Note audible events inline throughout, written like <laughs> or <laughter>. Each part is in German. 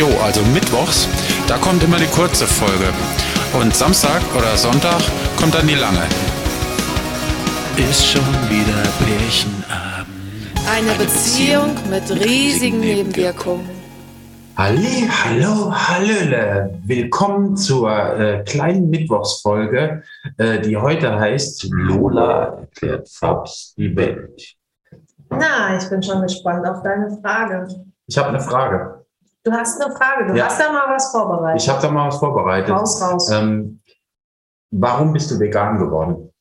Jo, also mittwochs, da kommt immer die kurze Folge. Und Samstag oder Sonntag kommt dann die lange. Ist schon wieder Pärchenabend. Eine, Beziehung, mit riesigen Nebenwirkungen. Halli, hallo, hallöle. Willkommen zur äh, kleinen Mittwochsfolge, äh, die heute heißt Lola erklärt Fabs die Welt. Na, ich bin schon gespannt auf deine Frage. Ich habe eine Frage. Du hast eine Frage, du Ja. hast da mal was vorbereitet. Ich habe da mal was vorbereitet. raus, raus. Ähm, warum bist du vegan geworden?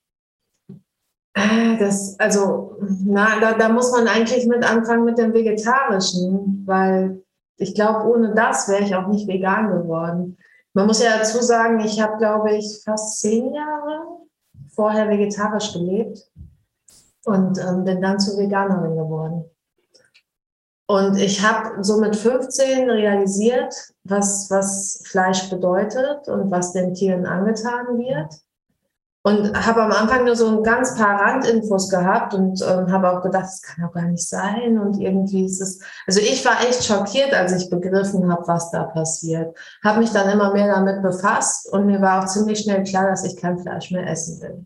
Äh, Das, also, na, da, da muss man eigentlich mit anfangen mit dem Vegetarischen, weil ich glaube, ohne das wäre ich auch nicht vegan geworden. Man muss ja dazu sagen, ich habe, glaube ich, fast zehn Jahre vorher vegetarisch gelebt und ähm, bin dann zur Veganerin geworden. Und ich habe so mit 15 realisiert, was, was Fleisch bedeutet und was den Tieren angetan wird. Und habe am Anfang nur so ein ganz paar Randinfos gehabt und ähm, habe auch gedacht, das kann doch gar nicht sein. Und irgendwie ist es, also ich war echt schockiert, als ich begriffen habe, was da passiert. Habe mich dann immer mehr damit befasst und mir war auch ziemlich schnell klar, dass ich kein Fleisch mehr essen will.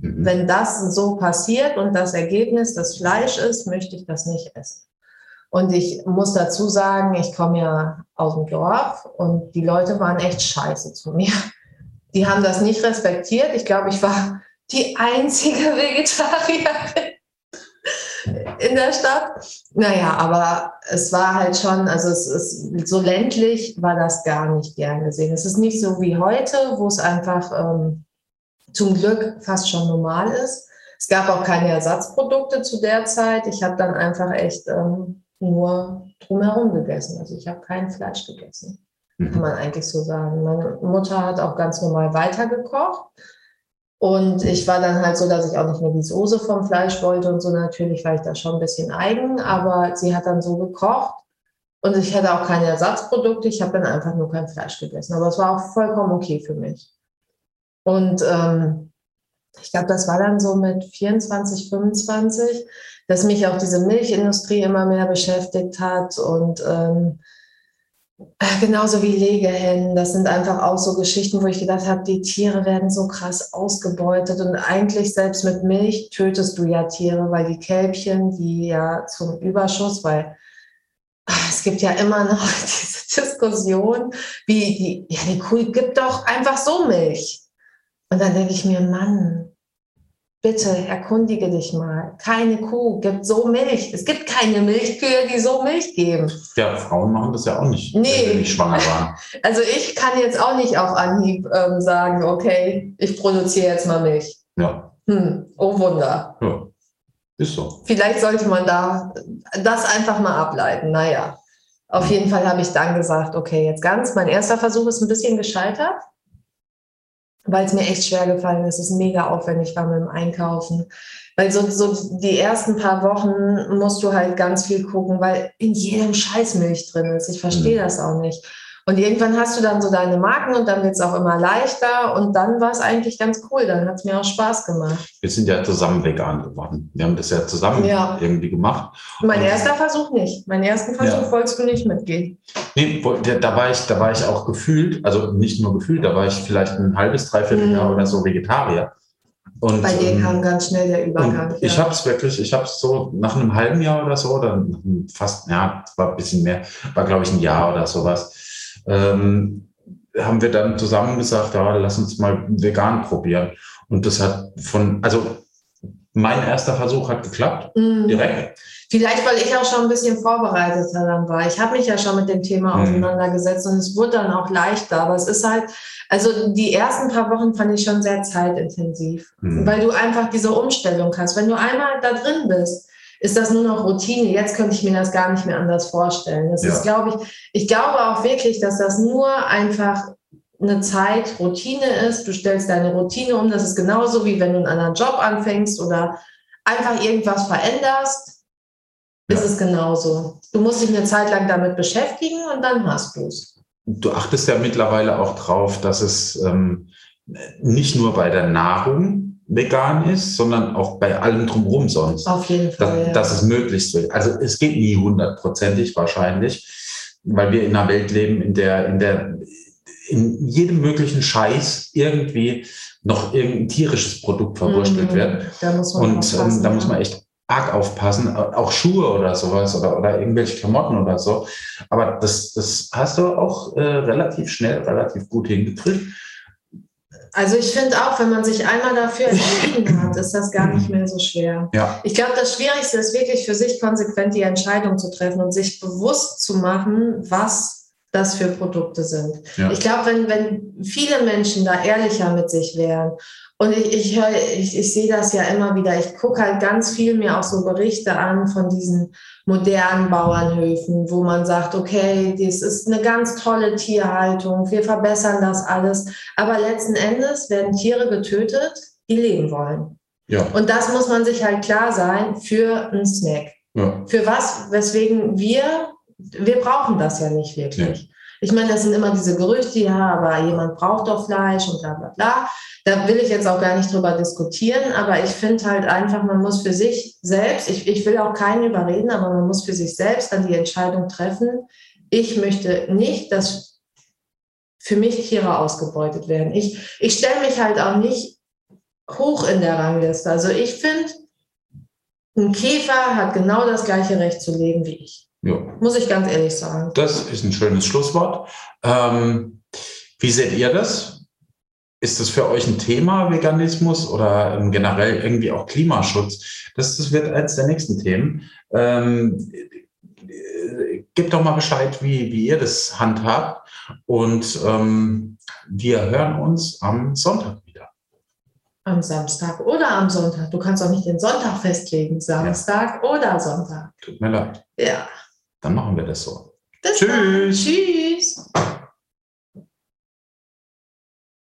Mhm. Wenn das so passiert und das Ergebnis das Fleisch ist, möchte ich das nicht essen. Und ich muss dazu sagen, ich komme ja aus dem Dorf und die Leute waren echt scheiße zu mir. Die haben das nicht respektiert. Ich glaube, ich war die einzige <laughs> Vegetarierin in der Stadt. Naja, aber es war halt schon, also es ist so ländlich war das gar nicht gern gesehen. Es ist nicht so wie heute, wo es einfach ähm, zum Glück fast schon normal ist. Es gab auch keine Ersatzprodukte zu der Zeit. Ich habe dann einfach echt ähm, nur drumherum gegessen. Also ich habe kein Fleisch gegessen, kann Mhm. man eigentlich so sagen. Meine Mutter hat auch ganz normal weitergekocht. Und ich war dann halt so, dass ich auch nicht mehr die Soße vom Fleisch wollte und so. Natürlich war ich da schon ein bisschen eigen, aber sie hat dann so gekocht. Und ich hatte auch keine Ersatzprodukte. Ich habe dann einfach nur kein Fleisch gegessen. Aber es war auch vollkommen okay für mich. Und ähm, ich glaube, das war dann so mit 24, 25, dass mich auch diese Milchindustrie immer mehr beschäftigt hat und ähm, äh, genauso wie Legehennen. Das sind einfach auch so Geschichten, wo ich gedacht habe, die Tiere werden so krass ausgebeutet und eigentlich selbst mit Milch tötest du ja Tiere, weil die Kälbchen, die ja zum Überschuss, weil ah, es gibt ja immer noch <laughs> diese Diskussion, wie die, ja, die Kuh gibt doch einfach so Milch. Und dann denke ich mir, Mann, bitte erkundige dich mal. Keine Kuh gibt so Milch. Es gibt keine Milchkühe, die so Milch geben. Ja, Frauen machen das ja auch nicht, Nee. wenn sie nicht schwanger waren. <laughs> Also ich kann jetzt auch nicht auf Anhieb ähm, sagen, okay, ich produziere jetzt mal Milch. Ja, Hm, oh Wunder. ja. Ist so. Vielleicht sollte man da das einfach mal ableiten. Naja, auf jeden Fall habe ich dann gesagt, okay, jetzt ganz. Mein erster Versuch ist ein bisschen gescheitert, weil es mir echt schwer gefallen ist. Es ist mega aufwendig war mit dem Einkaufen. Weil so, so die ersten paar Wochen musst du halt ganz viel gucken, weil in jedem Scheiß Milch drin ist. Ich verstehe Mhm. das auch nicht. Und irgendwann hast du dann so deine Marken und dann wird es auch immer leichter. Und dann war es eigentlich ganz cool. Dann hat es mir auch Spaß gemacht. Wir sind ja zusammen vegan geworden. Wir haben das ja zusammen Ja. irgendwie gemacht. Mein Und- erster Versuch nicht. Meinen ersten Versuch Ja. wolltest du nicht mitgehen. Nee, da war ich, da war ich auch gefühlt, also nicht nur gefühlt, da war ich vielleicht ein halbes, dreiviertel Mhm. Jahr oder so Vegetarier. Und, Bei dir ähm, kam ganz schnell der Übergang. und ich habe es wirklich, ich habe es so nach einem halben Jahr oder so, einem fast, ja, es war ein bisschen mehr, war glaube ich ein Jahr oder sowas, ähm, haben wir dann zusammen gesagt, ja, lass uns mal vegan probieren. Und das hat von, also mein erster Versuch hat geklappt, Mhm. direkt. Vielleicht, weil ich auch schon ein bisschen vorbereiteter dann war. Ich habe mich ja schon mit dem Thema Mhm. auseinandergesetzt und es wurde dann auch leichter. Aber es ist halt, also die ersten paar Wochen fand ich schon sehr zeitintensiv, Mhm. weil du einfach diese Umstellung hast. Wenn du einmal da drin bist, ist das nur noch Routine. Jetzt könnte ich mir das gar nicht mehr anders vorstellen. Das Ja. ist, glaube ich, ich glaube auch wirklich, dass das nur einfach eine Zeit Routine ist. Du stellst deine Routine um. Das ist genauso wie wenn du einen anderen Job anfängst oder einfach irgendwas veränderst. Ist Ja. es genauso. Du musst dich eine Zeit lang damit beschäftigen und dann hast du es. Du achtest ja mittlerweile auch drauf, dass es ähm, nicht nur bei der Nahrung vegan ist, sondern auch bei allem drumherum sonst. Auf jeden Fall. dass, ja. dass es möglichst wird. Also es geht nie hundertprozentig wahrscheinlich. weil wir in einer Welt leben, in der, in der in jedem möglichen Scheiß irgendwie noch irgendein tierisches Produkt verwurstelt Mhm. wird. Da muss man Und ähm, da muss man echt arg aufpassen, auch Schuhe oder sowas oder, oder irgendwelche Klamotten oder so. Aber das, das hast du auch äh, relativ schnell, relativ gut hingekriegt. Also ich finde auch, wenn man sich einmal dafür entschieden hat, ist das gar nicht mehr so schwer. Ja, Ich glaube, das Schwierigste ist wirklich für sich konsequent die Entscheidung zu treffen und sich bewusst zu machen, was das für Produkte sind. ja. Ich glaube, wenn, wenn viele Menschen da ehrlicher mit sich wären, und ich, ich, höre, ich, ich sehe das ja immer wieder, ich gucke halt ganz viel mir auch so Berichte an von diesen modernen Bauernhöfen, wo man sagt, okay, das ist eine ganz tolle Tierhaltung, wir verbessern das alles, aber letzten Endes werden Tiere getötet, die leben wollen. ja, Und das muss man sich halt klar sein für einen Snack. ja. Für was, weswegen wir, wir brauchen das ja nicht wirklich. Ich meine, das sind immer diese Gerüchte, ja, aber jemand braucht doch Fleisch und bla bla bla. Da will ich jetzt auch gar nicht drüber diskutieren, aber ich finde halt einfach, man muss für sich selbst, ich, ich will auch keinen überreden, aber man muss für sich selbst dann die Entscheidung treffen, ich möchte nicht, dass für mich Tiere ausgebeutet werden. Ich, ich stelle mich halt auch nicht hoch in der Rangliste. Also ich finde, ein Käfer hat genau das gleiche Recht zu leben wie ich. Ja. Muss ich ganz ehrlich sagen. Das ist ein schönes Schlusswort. Ähm, wie seht ihr das? Ist das für euch ein Thema, Veganismus oder ähm, generell irgendwie auch Klimaschutz? Das, das wird eines der nächsten Themen. Ähm, äh, gebt doch mal Bescheid, wie, wie ihr das handhabt. Und ähm, wir hören uns am Sonntag wieder. Am Samstag oder am Sonntag. Du kannst auch nicht den Sonntag festlegen. Samstag oder Sonntag. Tut mir leid. Ja. Dann machen wir das so. Bis Tschüss. Dann. Tschüss.